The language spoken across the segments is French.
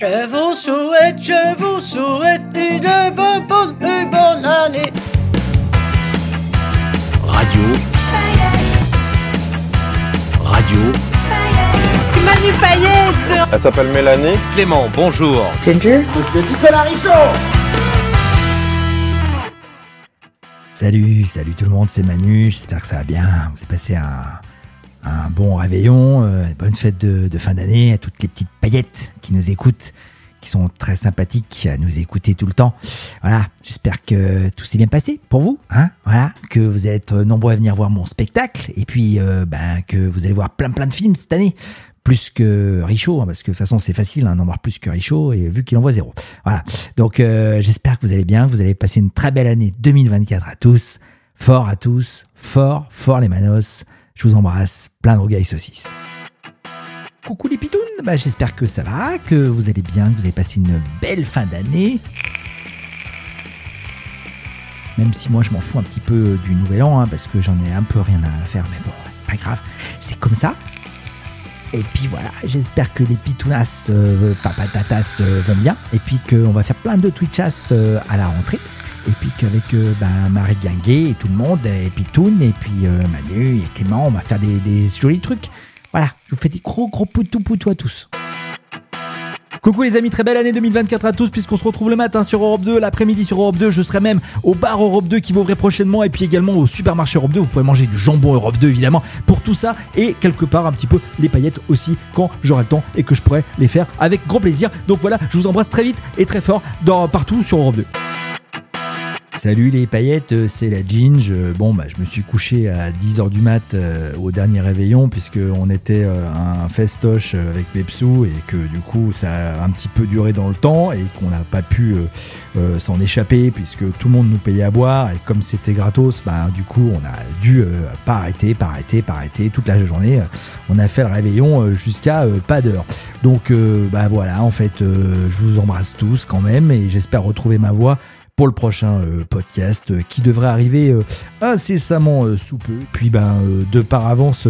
Je vous souhaite, je vous souhaite une bonne, bonne, une bonne année. Radio. Radio. Manu Payette Elle s'appelle Mélanie. Clément, bonjour. Salut, salut tout le monde, c'est Manu, j'espère que ça va bien. Vous avez passé un, un bon réveillon, euh, bonne fête de, de fin d'année à toutes les petites paillettes qui nous écoutent, qui sont très sympathiques à nous écouter tout le temps. Voilà, j'espère que tout s'est bien passé pour vous, hein Voilà, que vous être nombreux à venir voir mon spectacle et puis euh, ben que vous allez voir plein plein de films cette année. Plus que Richaud, hein, parce que de toute façon c'est facile hein, d'en voir plus que Richaud, et vu qu'il envoie zéro. Voilà. Donc euh, j'espère que vous allez bien, que vous allez passer une très belle année 2024 à tous. Fort à tous, fort, fort les manos. Je vous embrasse, plein de rougailles saucisses. Coucou les pitounes, bah, j'espère que ça va, que vous allez bien, que vous avez passé une belle fin d'année. Même si moi je m'en fous un petit peu du nouvel an, hein, parce que j'en ai un peu rien à faire, mais bon, c'est pas grave, c'est comme ça. Et puis voilà, j'espère que les pitounas, euh, papatatas euh, vont bien, et puis qu'on va faire plein de Twitchas euh, à la rentrée. Et puis qu'avec ben, Marie Guinguet et tout le monde, et puis Toon, et puis euh, Manu et Clément, on va faire des, des jolis trucs. Voilà, je vous fais des gros gros poutou poutou à tous. Coucou les amis, très belle année 2024 à tous puisqu'on se retrouve le matin sur Europe 2, l'après-midi sur Europe 2, je serai même au bar Europe 2 qui va ouvrir prochainement et puis également au supermarché Europe 2, vous pouvez manger du jambon Europe 2 évidemment pour tout ça et quelque part un petit peu les paillettes aussi quand j'aurai le temps et que je pourrai les faire avec grand plaisir. Donc voilà, je vous embrasse très vite et très fort dans, partout sur Europe 2. Salut les paillettes, euh, c'est la Ginge. Euh, Bon, bah, je me suis couché à 10h du mat euh, au dernier réveillon puisque on était euh, un festoche avec Pepsou et que du coup ça a un petit peu duré dans le temps et qu'on n'a pas pu s'en échapper puisque tout le monde nous payait à boire et comme c'était gratos, bah, du coup on a dû pas arrêter, pas arrêter, pas arrêter toute la journée. On a fait le réveillon jusqu'à pas d'heure. Donc bah voilà, en fait, je vous embrasse tous quand même et j'espère retrouver ma voix pour le prochain euh, podcast euh, qui devrait arriver euh, incessamment sous peu. Puis ben de par avance,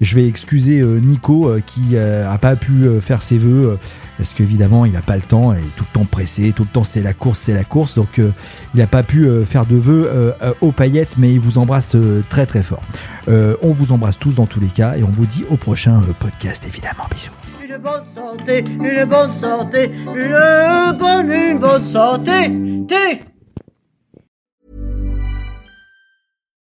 je vais excuser Nico qui a pas pu faire ses vœux parce qu'évidemment il n'a pas le temps et tout le temps pressé, tout le temps c'est la course, c'est la course. Donc il n'a pas pu faire de vœux aux paillettes, mais il vous embrasse très très fort. On vous embrasse tous dans tous les cas et on vous dit au prochain podcast évidemment. Bisous. Une bonne santé, une bonne santé, une bonne, une bonne santé.